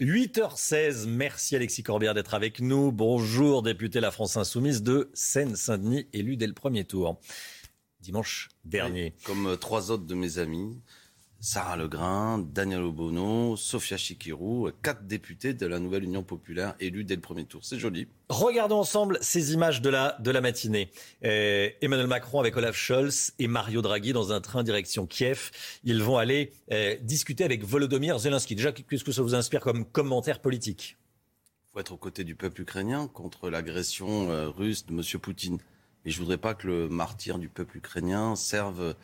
8h16, merci Alexis Corbière d'être avec nous. Bonjour, député La France Insoumise de Seine-Saint-Denis, élu dès le premier tour, dimanche dernier. Comme euh, trois autres de mes amis, Sarah Legrain, Daniel Obono, Sofia Chikirou, quatre députés de la nouvelle Union populaire élus dès le premier tour. C'est joli. Regardons ensemble ces images de la, de la matinée. Euh, Emmanuel Macron avec Olaf Scholz et Mario Draghi dans un train direction Kiev. Ils vont aller euh, discuter avec Volodymyr Zelensky. Déjà, qu'est-ce que ça vous inspire comme commentaire politique? Il faut être aux côtés du peuple ukrainien contre l'agression euh, russe de M. Poutine. Mais je voudrais pas que le martyr du peuple ukrainien serve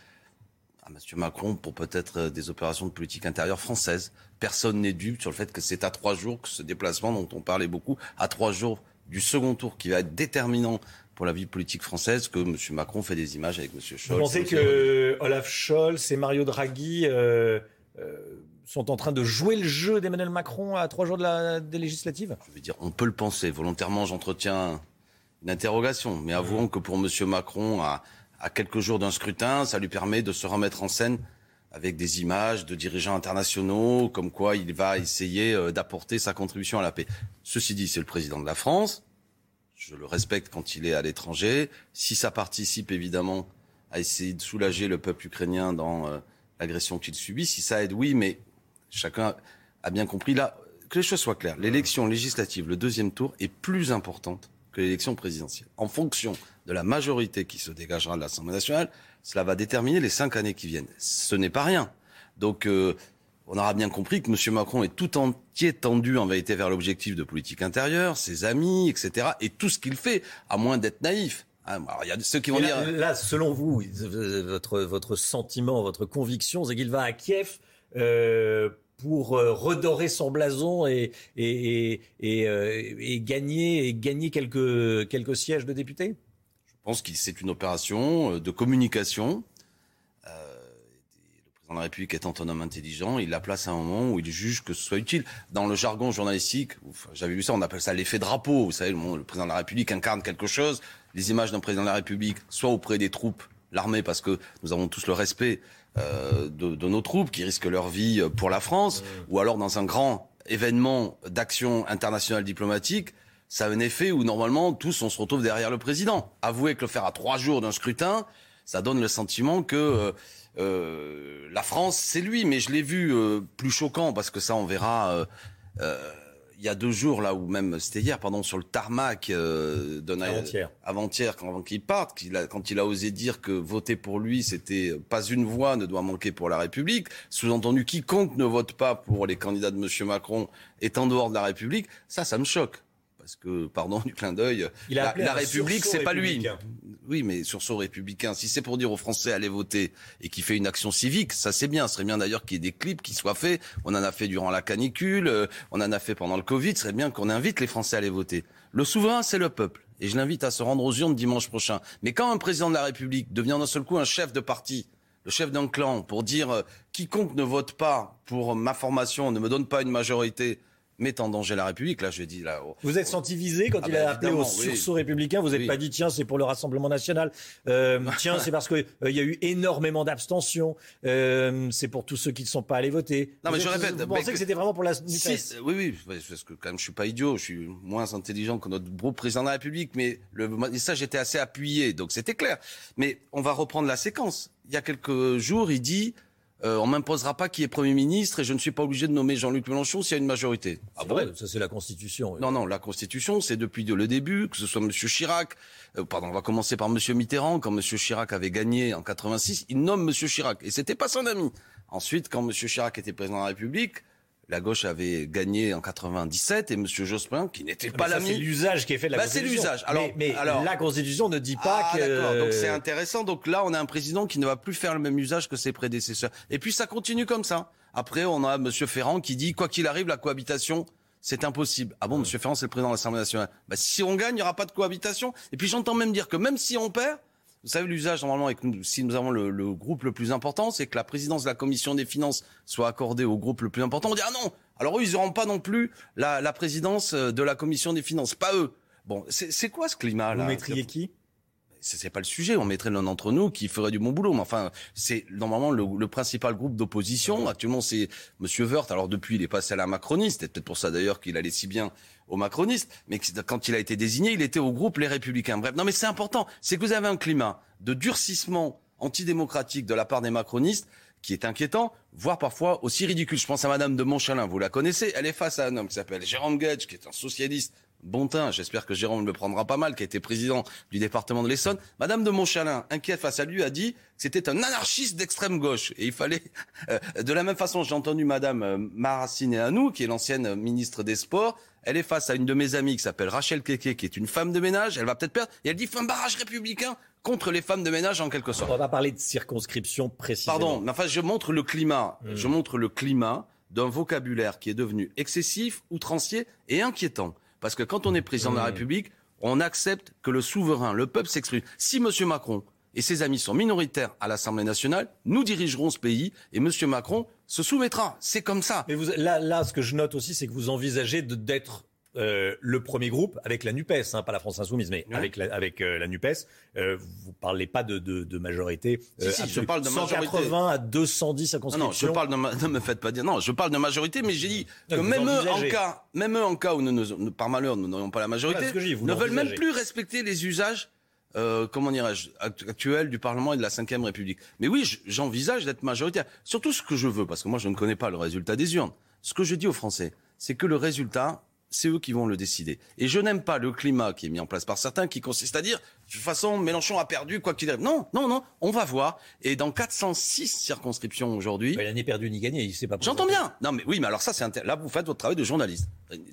à M. Macron pour peut-être euh, des opérations de politique intérieure française. Personne n'est dupe sur le fait que c'est à trois jours que ce déplacement dont on parlait beaucoup, à trois jours du second tour qui va être déterminant pour la vie politique française, que M. Macron fait des images avec M. Scholz. Vous pensez que Olaf Scholz et Mario Draghi euh, euh, sont en train de jouer le jeu d'Emmanuel Macron à trois jours de la, des législatives? Je veux dire, on peut le penser. Volontairement, j'entretiens une interrogation. Mais avouons que pour M. Macron, à, à quelques jours d'un scrutin, ça lui permet de se remettre en scène avec des images de dirigeants internationaux, comme quoi il va essayer euh, d'apporter sa contribution à la paix. Ceci dit, c'est le président de la France. Je le respecte quand il est à l'étranger. Si ça participe évidemment à essayer de soulager le peuple ukrainien dans euh, l'agression qu'il subit, si ça aide, oui, mais chacun a bien compris là que les choses soient claires. L'élection législative, le deuxième tour, est plus importante que l'élection présidentielle. En fonction de la majorité qui se dégagera de l'Assemblée nationale, cela va déterminer les cinq années qui viennent. Ce n'est pas rien. Donc, euh, on aura bien compris que M. Macron est tout entier tendu en vérité vers l'objectif de politique intérieure, ses amis, etc. Et tout ce qu'il fait, à moins d'être naïf. Hein, alors, il y a ceux qui vont là, dire. Là, selon vous, votre, votre sentiment, votre conviction, c'est qu'il va à Kiev euh, pour euh, redorer son blason et, euh, gagner, gagner quelques, quelques sièges de députés? Je pense que c'est une opération euh, de communication. Le président de la République étant un homme intelligent, il la place à un moment où il juge que ce soit utile. Dans le jargon journalistique, j'avais vu ça, on appelle ça l'effet drapeau. Vous savez, le président de la République incarne quelque chose. Les images d'un président de la République, soit auprès des troupes, l'armée, parce que nous avons tous le respect euh, de, de, nos troupes qui risquent leur vie pour la France, ou alors dans un grand événement d'action internationale diplomatique, ça a un effet où normalement tous on se retrouve derrière le président. Avouez que le faire à trois jours d'un scrutin, ça donne le sentiment que euh, euh, la France c'est lui. Mais je l'ai vu euh, plus choquant parce que ça on verra il y a deux jours là ou même c'était hier pardon sur le tarmac euh, avant-hier. Avant-hier quand avant qu'il parte qu'il a, quand il a osé dire que voter pour lui c'était pas une voix ne doit manquer pour la République. Sous-entendu quiconque ne vote pas pour les candidats de monsieur Macron est en dehors de la République. Ça ça me choque parce que, pardon du clin d'œil, la, la République, c'est pas lui. Oui, mais sursaut républicain. Si c'est pour dire aux Français allez voter et qui fait une action civique, ça c'est bien. Ce serait bien d'ailleurs qu'il y ait des clips qui soient faits. On en a fait durant la canicule, euh, on en a fait pendant le Covid. Ce serait bien qu'on invite les Français à aller voter. Le souverain, c'est le peuple. Et je l'invite à se rendre aux urnes dimanche prochain. Mais quand un président de la République devient d'un seul coup un chef de parti, le chef d'un clan, pour dire euh, quiconque ne vote pas pour ma formation, ne me donne pas une majorité, met en danger la République. Là, je dis là. Oh, vous êtes senti visé quand ah il bah a appelé au sursaut oui. républicain. Vous n'avez Oui. pas dit tiens c'est pour le Rassemblement national. Euh, tiens c'est parce que euh, y a eu énormément d'abstention. Euh, c'est pour tous ceux qui ne sont pas allés voter. Non, mais Vous je êtes- répète, Vous mais pensez que- que c'était vraiment pour la Si, oui, oui, parce que quand même, je suis pas idiot, je suis moins intelligent que notre beau président de la République, mais le message était assez appuyé, donc c'était clair. Mais on va reprendre la séquence. Il y a quelques jours, il dit euh, on m'imposera pas qui est Premier ministre et je ne suis pas obligé de nommer Jean-Luc Mélenchon s'il y a une majorité. Ah bon ça c'est la Constitution. oui. non, non, la Constitution, c'est depuis le début, que ce soit M. Chirac, euh, pardon, on va commencer par M. Mitterrand, quand M. Chirac avait gagné en 86, il nomme M. Chirac, et c'était pas son ami. Ensuite, quand M. Chirac était président de la République, la gauche avait gagné en 97, et M. Jospin, qui n'était Mais pas ça, c'est l'ami... l'usage qui est fait de la Bah, c'est l'usage. Alors- mais, mais alors- la Constitution ne dit pas Ah, que. d'accord. Donc c'est intéressant. Donc là, on a un président qui ne va plus faire le même usage que ses prédécesseurs. Et puis ça continue comme ça. Après, on a M. Ferrand qui dit, quoi qu'il arrive, la cohabitation, c'est impossible. Ah bon, M. Ferrand, c'est le président de l'Assemblée nationale. Bah, si on gagne, il n'y aura pas de cohabitation. Et puis j'entends même dire que même si on perd, vous savez, l'usage, normalement, nous, si nous avons le, groupe le plus important, c'est que la présidence de la commission des finances soit accordée au groupe le plus important. On dit, ah non, alors eux, ils n'auront pas non plus la, la, présidence de la commission des finances. Pas eux. Bon, c'est quoi ce climat-là Vous mettriez qui? C'est pas le sujet. On mettrait l'un d'entre nous qui ferait du bon boulot. Mais enfin, c'est normalement le, principal groupe d'opposition. Actuellement, c'est Monsieur Wörth. Alors depuis, il est passé à la macroniste. C'est peut-être pour ça d'ailleurs qu'il allait si bien aux macronistes. Mais quand il a été désigné, il était au groupe Les Républicains. Bref, non, mais c'est important. C'est que vous avez un climat de durcissement antidémocratique de la part des macronistes qui est inquiétant, voire parfois aussi ridicule. Je pense à Madame de Montchalin, vous la connaissez, elle est face à un homme qui s'appelle Jérôme Gage, qui est un socialiste bon teint, j'espère que Jérôme le prendra pas mal, qui a été président du département de l'Essonne. Madame de Montchalin, inquiète face à lui, a dit que c'était un anarchiste d'extrême gauche. Et il fallait... Euh, de la même façon, j'ai entendu Madame euh, Maracine Anou, qui est l'ancienne ministre des Sports, elle est face à une de mes amies qui s'appelle Rachel Keke, qui est une femme de ménage, elle va peut-être perdre, et elle dit, fait un barrage républicain contre les femmes de ménage en quelque sorte. On va parler de circonscription précisément. Pardon, mais enfin, je montre le climat. Hmm. Je montre le climat d'un vocabulaire qui est devenu excessif, outrancier et inquiétant. Parce que quand on est président de la République, on accepte que le souverain, le peuple s'exprime. Si M. Macron et ses amis sont minoritaires à l'Assemblée nationale, nous dirigerons ce pays et M. Macron se soumettra. C'est comme ça. Mais vous, là, là, ce que je note aussi, c'est que vous envisagez d'être euh, le premier groupe avec la NUPES, hein, pas la France Insoumise, mais avec la, avec, euh, la NUPES. Euh, vous parlez pas de, de, de majorité. Si, si, je parle de 180 à 210 à Non, non, je parle de ne me faites pas dire. Non, je parle de majorité, mais j'ai dit que même eux, en cas, même eux, en cas où nous, nous, par malheur nous n'aurions pas la majorité, ne veulent même plus respecter les usages. Euh, comment dirais-je, actuels du Parlement et de la Ve République. Mais oui, j'envisage d'être majoritaire. Surtout ce que je veux, parce que moi je ne connais pas le résultat des urnes. Ce que je dis aux Français, c'est que le résultat, c'est eux qui vont le décider. Et je n'aime pas le climat qui est mis en place par certains, qui consiste à dire, de toute façon, Mélenchon a perdu, quoi qu'il arrive. Non, non, non, on va voir. Et dans 406 circonscriptions aujourd'hui... il n'a ni perdu ni gagné, il sait pas J'entends bien. Non, mais oui, mais alors ça, c'est là, vous faites votre travail de journaliste.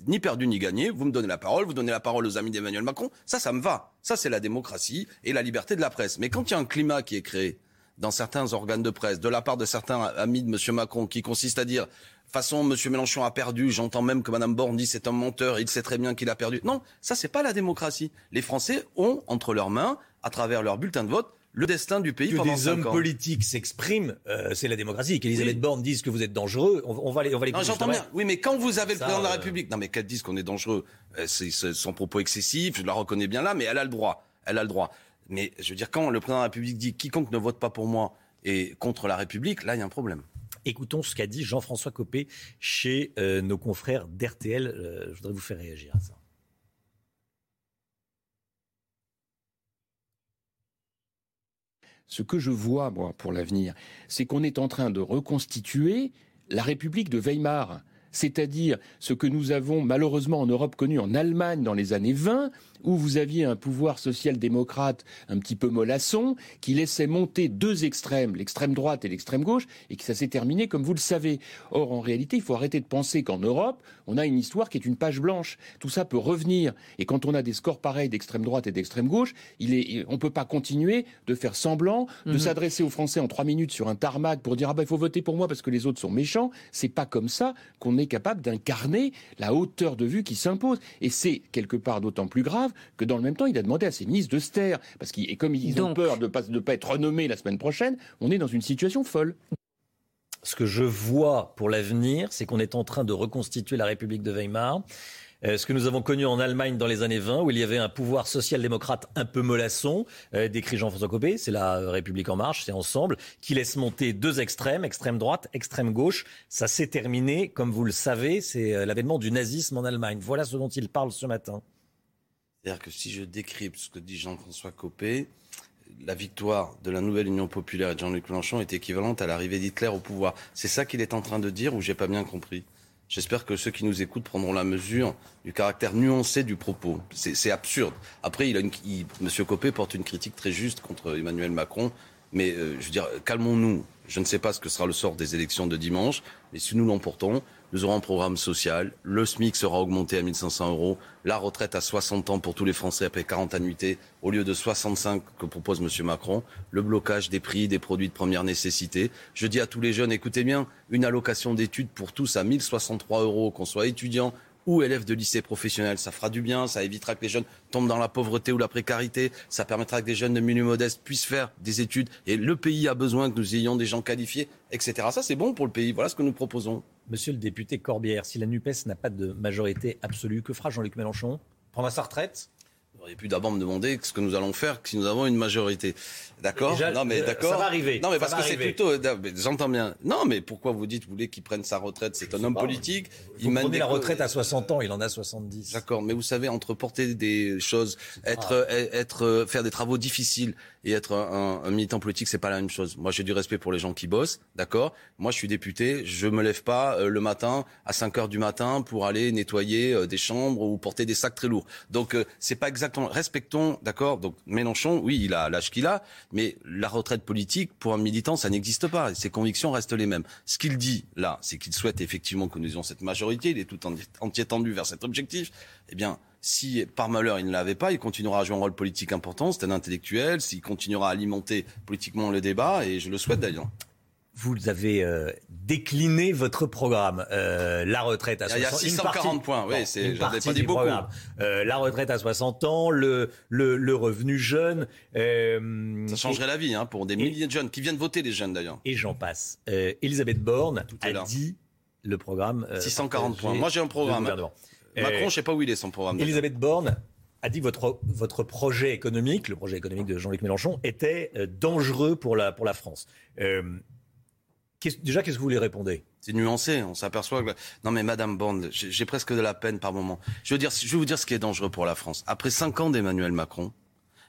Ni perdu ni gagné, vous me donnez la parole, vous donnez la parole aux amis d'Emmanuel Macron. Ça, ça me va. Ça, c'est la démocratie et la liberté de la presse. Mais quand il y a un climat qui est créé dans certains organes de presse, de la part de certains amis de M. Macron, qui consiste à dire façon, M. Mélenchon a perdu, j'entends même que Mme Borne dit c'est un menteur, il sait très bien qu'il a perdu. Non, ça c'est pas la démocratie. Les Français ont entre leurs mains, à travers leur bulletin de vote, le destin du pays que des hommes politiques s'expriment, euh, c'est la démocratie. Qu'Elisabeth Borne dise que vous êtes dangereux, on, va les, on va les. Non, j'entends bien. Oui, mais quand vous avez le président de la euh, République, non, mais qu'elle dise qu'on est dangereux, euh, c'est son propos excessif. Je la reconnais bien là, mais elle a le droit. Elle a le droit. Mais je veux dire, quand le président de la République dit quiconque ne vote pas pour moi est contre la République, là, il y a un problème. Écoutons ce qu'a dit Jean-François Copé chez euh, nos confrères d'RTL. Euh, je voudrais vous faire réagir à ça. Ce que je vois, moi, pour l'avenir, c'est qu'on est en train de reconstituer la République de Weimar c'est-à-dire ce que nous avons malheureusement en Europe connu en Allemagne dans les années 20, où vous aviez un pouvoir social-démocrate un petit peu mollasson, qui laissait monter deux extrêmes, l'extrême droite et l'extrême gauche, et que ça s'est terminé comme vous le savez. Or, en réalité, il faut arrêter de penser qu'en Europe, on a une histoire qui est une page blanche. Tout ça peut revenir. Et quand on a des scores pareils d'extrême droite et d'extrême gauche, il est, on ne peut pas continuer de faire semblant, de mhm. s'adresser aux Français en trois minutes sur un tarmac pour dire ah ben il faut voter pour moi parce que les autres sont méchants. C'est pas comme ça qu'on est capable d'incarner la hauteur de vue qui s'impose. Et c'est quelque part d'autant plus grave que dans le même temps, il a demandé à ses ministres de se taire. Parce qu'ils, et comme ils ont peur de ne pas, de pas être renommés la semaine prochaine, on est dans une situation folle. Ce que je vois pour l'avenir, c'est qu'on est en train de reconstituer la République de Weimar. Euh, ce que nous avons connu en Allemagne dans les années 20, où il y avait un pouvoir social-démocrate un peu mollasson, euh, décrit Jean-François Copé, c'est la République en marche, c'est ensemble, qui laisse monter deux extrêmes, extrême droite, extrême gauche. Ça s'est terminé, comme vous le savez, c'est euh, l'avènement du nazisme en Allemagne. Voilà ce dont il parle ce matin. C'est-à-dire que si je décrypte ce que dit Jean-François Copé, la victoire de la nouvelle Union populaire et de Jean-Luc Mélenchon est équivalente à l'arrivée d'Hitler au pouvoir. C'est ça qu'il est en train de dire ou j'ai pas bien compris? J'espère que ceux qui nous écoutent prendront la mesure du caractère nuancé du propos. C'est absurde. Après, il a une, M. Copé porte une critique très juste contre Emmanuel Macron. Mais euh, je veux dire, calmons-nous. Je ne sais pas ce que sera le sort des élections de dimanche, mais si nous l'emportons, nous aurons un programme social. Le SMIC sera augmenté à 1500 euros. La retraite à 60 ans pour tous les Français après 40 annuités au lieu de 65 que propose M. Macron. Le blocage des prix des produits de première nécessité. Je dis à tous les jeunes, écoutez bien, une allocation d'études pour tous à 1063 euros, qu'on soit étudiant ou élèves de lycée professionnel. Ça fera du bien, ça évitera que les jeunes tombent dans la pauvreté ou la précarité, ça permettra que des jeunes de milieu modeste puissent faire des études. Et le pays a besoin que nous ayons des gens qualifiés, etc. Ça, c'est bon pour le pays. Voilà ce que nous proposons. Monsieur le député Corbière, si la NUPES n'a pas de majorité absolue, que fera Jean-Luc Mélenchon? Prendra sa retraite? Vous auriez pu d'abord me demander ce que nous allons faire si nous avons une majorité. D'accord Non, mais euh, d'accord. Ça va arriver. Non, mais parce que c'est plutôt. Euh, j'entends bien. Non, mais pourquoi vous dites, vous voulez qu'il prenne sa retraite? C'est un homme politique. il mène la retraite à 60 ans, il en a 70. D'accord, mais vous savez, entre porter des choses, être, être, faire des travaux difficiles et être un, un militant politique, c'est pas la même chose. Moi, j'ai du respect pour les gens qui bossent, d'accord? Moi, je suis député, je me lève pas euh, le matin à 5 heures du matin pour aller nettoyer des chambres ou porter des sacs très lourds. Donc, c'est pas exactement. Respectons, d'accord? Donc, Mélenchon, oui, il a l'âge qu'il a mais la retraite politique, pour un militant, ça n'existe pas. Ses convictions restent les mêmes. Ce qu'il dit là, c'est qu'il souhaite effectivement que nous ayons cette majorité. Il est tout entier tendu vers cet objectif. Eh bien, si par malheur il ne l'avait pas, il continuera à jouer un rôle politique important. C'est un intellectuel. S'il continuera à alimenter politiquement le débat, et je le souhaite d'ailleurs vous avez euh, décliné votre programme. Euh, la retraite à 60 ans. Il y a 640 points, oui, c'est, j'en ai pas dit beaucoup. Euh, la retraite à 60 ans, le, le, le revenu jeune. Ça changerait la vie hein, pour des milliers de jeunes, qui viennent voter les jeunes d'ailleurs. Et j'en passe. Elisabeth Borne a dit le programme. 640 points. Moi j'ai un programme. Macron, je sais pas où il est son programme. Elisabeth Borne a dit que votre, votre projet économique, le projet économique de Jean-Luc Mélenchon, était dangereux pour la, pour la France. Déjà, qu'est-ce que vous lui répondez C'est nuancé, on s'aperçoit que... Non mais Madame Bond, j'ai presque de la peine par moment. Je veux, dire, je vais vous dire ce qui est dangereux pour la France. Après cinq ans d'Emmanuel Macron,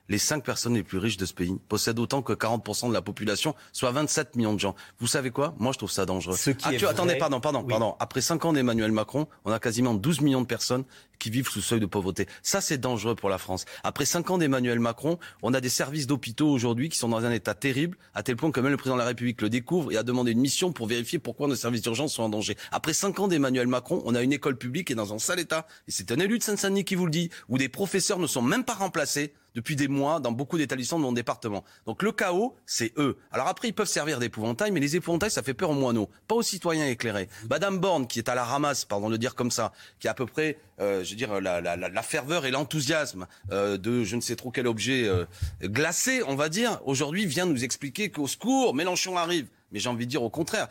les cinq personnes les plus riches de ce pays possèdent autant que 40% de la population, soit 27 millions de gens. Vous savez quoi? Moi, je trouve ça dangereux. Ce qui est Attendez, pardon, pardon, pardon. Après cinq ans d'Emmanuel Macron, on a quasiment 12 millions de personnes qui vivent sous le seuil de pauvreté. Ça, c'est dangereux pour la France. Après cinq ans d'Emmanuel Macron, on a des services d'hôpitaux aujourd'hui qui sont dans un état terrible, à tel point que même le président de la République le découvre et a demandé une mission pour vérifier pourquoi nos services d'urgence sont en danger. Après cinq ans d'Emmanuel Macron, on a une école publique qui est dans un sale état. Et c'est un élu de Seine-Saint-Denis qui vous le dit, où des professeurs ne sont même pas remplacés depuis des mois dans beaucoup d'établissements de mon département. Donc le chaos, c'est eux. Alors après, ils peuvent servir d'épouvantail, mais les épouvantails, ça fait peur aux moineaux, pas aux citoyens éclairés. Madame Borne, qui est à la ramasse, pardon de le dire comme ça, qui a à peu près, euh, veux dire, la, la, la ferveur et l'enthousiasme euh, de je ne sais trop quel objet euh, glacé, on va dire, aujourd'hui vient nous expliquer qu'au secours, Mélenchon arrive. Mais j'ai envie de dire au contraire,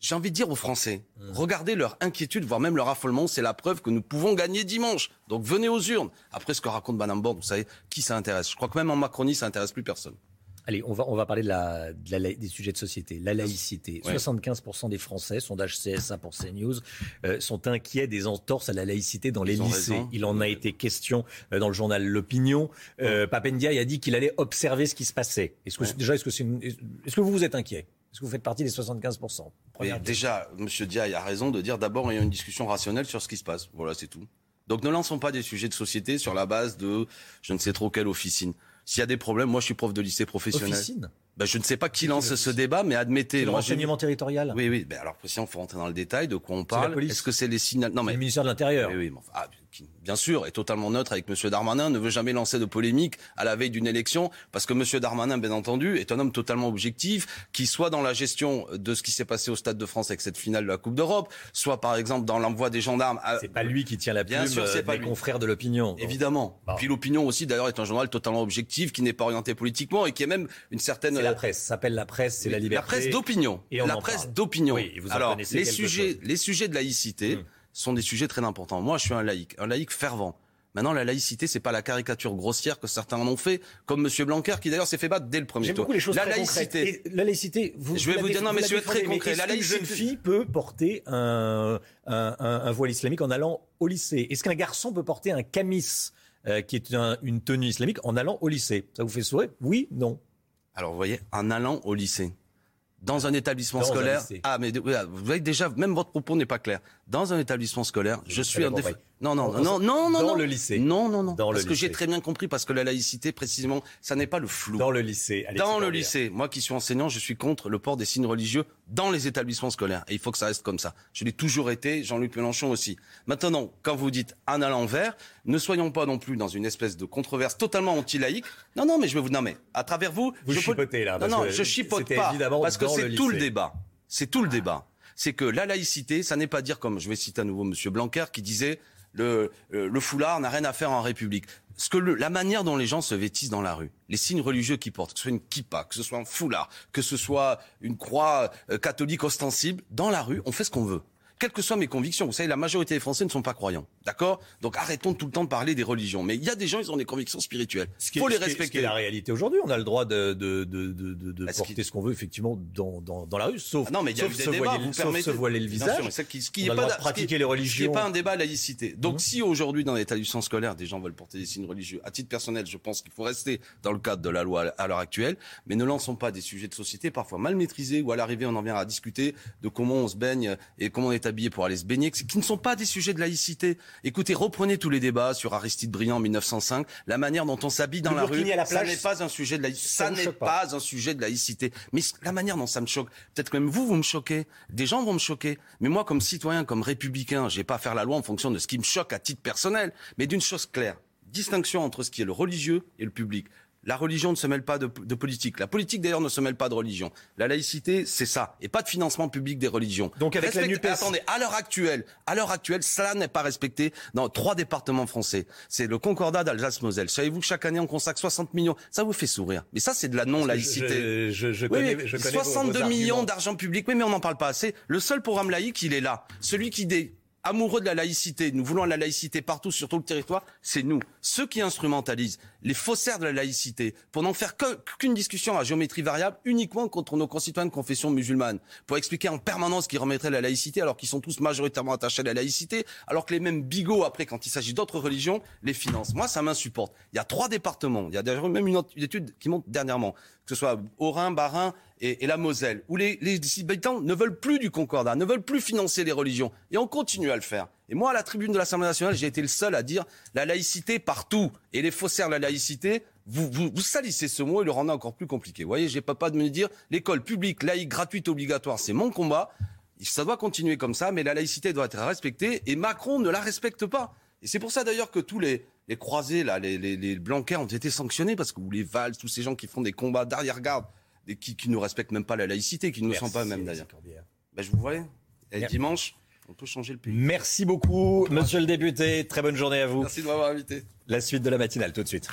j'ai envie de dire aux Français, mmh. regardez leur inquiétude, voire même leur affolement, c'est la preuve que nous pouvons gagner dimanche. Donc venez aux urnes. Après ce que raconte Madame Borne, vous savez, qui ça intéresse? Je crois que même en Macronie, ça intéresse plus personne. Allez, on va, on va parler de la, des sujets de société. La laïcité. 75% des Français, sondage CSA pour CNews, euh, sont inquiets des entorses à la laïcité dans les lycées. Il en a été question euh, dans le journal L'Opinion. Euh, Papendia a dit qu'il allait observer ce qui se passait. Est-ce que, Déjà, est-ce que, est-ce que vous vous êtes inquiet? Est-ce que vous faites partie des 75% Déjà, M. Diaye a raison de dire d'abord il y a une discussion rationnelle sur ce qui se passe. Voilà, c'est tout. Donc ne lançons pas des sujets de société sur la base de je ne sais trop quelle officine. S'il y a des problèmes, moi je suis prof de lycée professionnel. Ben, je ne sais pas qui lance ce débat, mais admettez. Le renseignement territorial. Oui, oui. Ben, alors, il faut rentrer dans le détail de quoi on parle. Est-ce que c'est les signaux Non, mais le ministère de l'Intérieur. Oui, oui. Ah, bien sûr, est totalement neutre avec M. Darmanin, ne veut jamais lancer de polémique à la veille d'une élection, parce que M. Darmanin, bien entendu, est un homme totalement objectif, qui soit dans la gestion de ce qui s'est passé au Stade de France avec cette finale de la Coupe d'Europe, soit par exemple dans l'envoi des gendarmes. À... C'est pas lui qui tient la plume, bien sûr, c'est pas les confrères de l'opinion. Évidemment. Puis l'opinion aussi, d'ailleurs, est un journal totalement objectif, qui n'est pas orienté politiquement et qui est même une certaine. La presse, s'appelle la presse, c'est la liberté. La presse d'opinion. La presse d'opinion. Alors, les sujets, les sujets de laïcité. Hmm sont des sujets très importants. Moi, je suis un laïc, un laïc fervent. Maintenant, la laïcité, c'est pas la caricature grossière que certains en ont fait, comme Monsieur Blanquer, qui d'ailleurs s'est fait battre dès le premier tour. les choses la laïcité. la laïcité, vous, je vais vous, dire non, mais je très concret. La laïcité. Une jeune fille peut porter un, un, un, voile islamique en allant au lycée. Est-ce qu'un garçon peut porter un camis, euh, qui est une tenue islamique, en allant au lycée? Ça vous fait sourire? Oui, non. Alors, vous voyez, en allant au lycée dans un établissement scolaire. ah, mais vous voyez déjà, même votre propos n'est pas clair. Dans un établissement scolaire, je suis un Non, non, Dans- non, non, non, dans non. le lycée. Non, non, non. Dans le parce que j'ai très bien compris, parce que la laïcité, précisément, ça n'est pas le flou. Dans le lycée. Alexis Dans le lycée, moi qui suis enseignant, je suis contre le port des signes religieux dans les établissements scolaires. Et il faut que ça reste comme ça. Je l'ai toujours été, Jean-Luc Mélenchon aussi. Maintenant, quand vous dites un à l'envers, ne soyons pas non plus dans une espèce de controverse totalement anti-laïque. Non, non, mais je vais vous... Non, mais à travers vous... Vous je peux- chipotez, là, Non, parce non, que je chipote pas. Parce que c'est tout le débat. C'est tout le débat. C'est que la laïcité, ça n'est pas dire, comme je vais citer à nouveau Monsieur Blanquer, qui disait le, euh, le foulard n'a rien à faire en République. Ce que le- la manière dont les gens se vêtissent dans la rue, les signes religieux qu'ils portent, que ce soit une kippa, que ce soit un foulard, que ce soit une croix euh, catholique ostensible, dans la rue, on fait ce qu'on veut. Quelles que soient mes convictions, vous savez, la majorité des Français ne sont pas croyants, d'accord? Donc arrêtons tout le temps de parler des religions. Mais il y a des gens, ils ont des convictions spirituelles. Ce qui, faut les ce est- ce qui est respecter. la réalité aujourd'hui. On a le droit de, de, de, de, de- Bah, ce porter qui- ce qu'on veut, effectivement, dans, dans, dans la rue, sauf, Ah non, mais il y a sauf des se débats, voiler, vous sauf permettez. se voiler le visage. sûr, qui- ce qui On est a le pas de ce qui pratiquer les Ce religions. n'est pas un débat laïcité. Donc Mhm. si aujourd'hui dans l'établissement scolaire des gens veulent porter des signes religieux, à titre personnel, je pense qu'il faut rester dans le cadre de la loi à l'heure actuelle, mais ne lançons pas des sujets de société parfois mal maîtrisés ou à l'arrivée on en vient à discuter de comment on se baigne et comment on est habillé pour aller se baigner, qui ne sont pas des sujets de laïcité. Écoutez, reprenez tous les débats sur Aristide Briand en 1905, la manière dont on s'habille dans Le la rue, la ça plage, n'est pas un sujet de laïcité. ça Ça n'est pas un sujet de laïcité. Mais la manière dont ça me choque, peut-être que même vous, vous me choquez, des gens vont me choquer. Mais moi, comme citoyen, comme républicain, j'ai pas à faire la loi en fonction de ce qui me choque à titre personnel, mais d'une chose claire. Distinction entre ce qui est le religieux et le public. La religion ne se mêle pas de, de politique. La politique, d'ailleurs, ne se mêle pas de religion. La laïcité, c'est ça. Et pas de financement public des religions. Donc, avec la NUPES. Attendez, à l'heure actuelle, à l'heure actuelle, cela n'est pas respecté dans trois départements français. C'est le Concordat d'Alsace-Moselle. Savez-vous que chaque année, on consacre 60 millions? Ça vous fait sourire. Mais ça, c'est de la non-laïcité. Je, je, je Oui, connais, oui, je connais vos- vos 62 millions d'argent public. Oui, mais on n'en parle pas assez. Le seul programme laïque, il est là. Celui qui est amoureux de la laïcité, nous voulons la laïcité partout sur tout le territoire, c'est nous. Ceux qui instrumentalisent les faussaires de la laïcité pour n'en faire qu'une discussion à géométrie variable uniquement contre nos concitoyens de confession musulmane, pour expliquer en permanence qu'ils remettraient la laïcité alors qu'ils sont tous majoritairement attachés à la laïcité, alors que les mêmes bigots, après, quand il s'agit d'autres religions, les financent. Moi, ça m'insupporte. Il y a trois départements. Il y a d'ailleurs même une, étude qui montre dernièrement, que ce soit Haut-Rhin, Bas-Rhin et, et la Moselle, où les, les habitants ne veulent plus du concordat, ne veulent plus financer les religions. Et on continue à le faire. Et moi, à la tribune de l'Assemblée nationale, j'ai été le seul à dire la laïcité partout. Et les faussaires de la laïcité, vous salissez ce mot et le rendez encore plus compliqué. Vous voyez, j'ai pas pas de me dire l'école publique, laïque, gratuite, obligatoire, c'est mon combat. Ça doit continuer comme ça, mais la laïcité doit être respectée et Macron ne la respecte pas. Et c'est pour ça d'ailleurs que tous les, les croisés, là, les, les, les Blanquer ont été sanctionnés parce que, ou les Valls, tous ces gens qui font des combats d'arrière-garde, et qui, qui ne respectent même pas la laïcité, qui ne le sont pas même d'ailleurs. Ben, je vous vois, et Merci. dimanche, on peut changer le pays. Merci beaucoup, monsieur le député. Très bonne journée à vous. Merci de m'avoir invité. La suite de la matinale, tout de suite.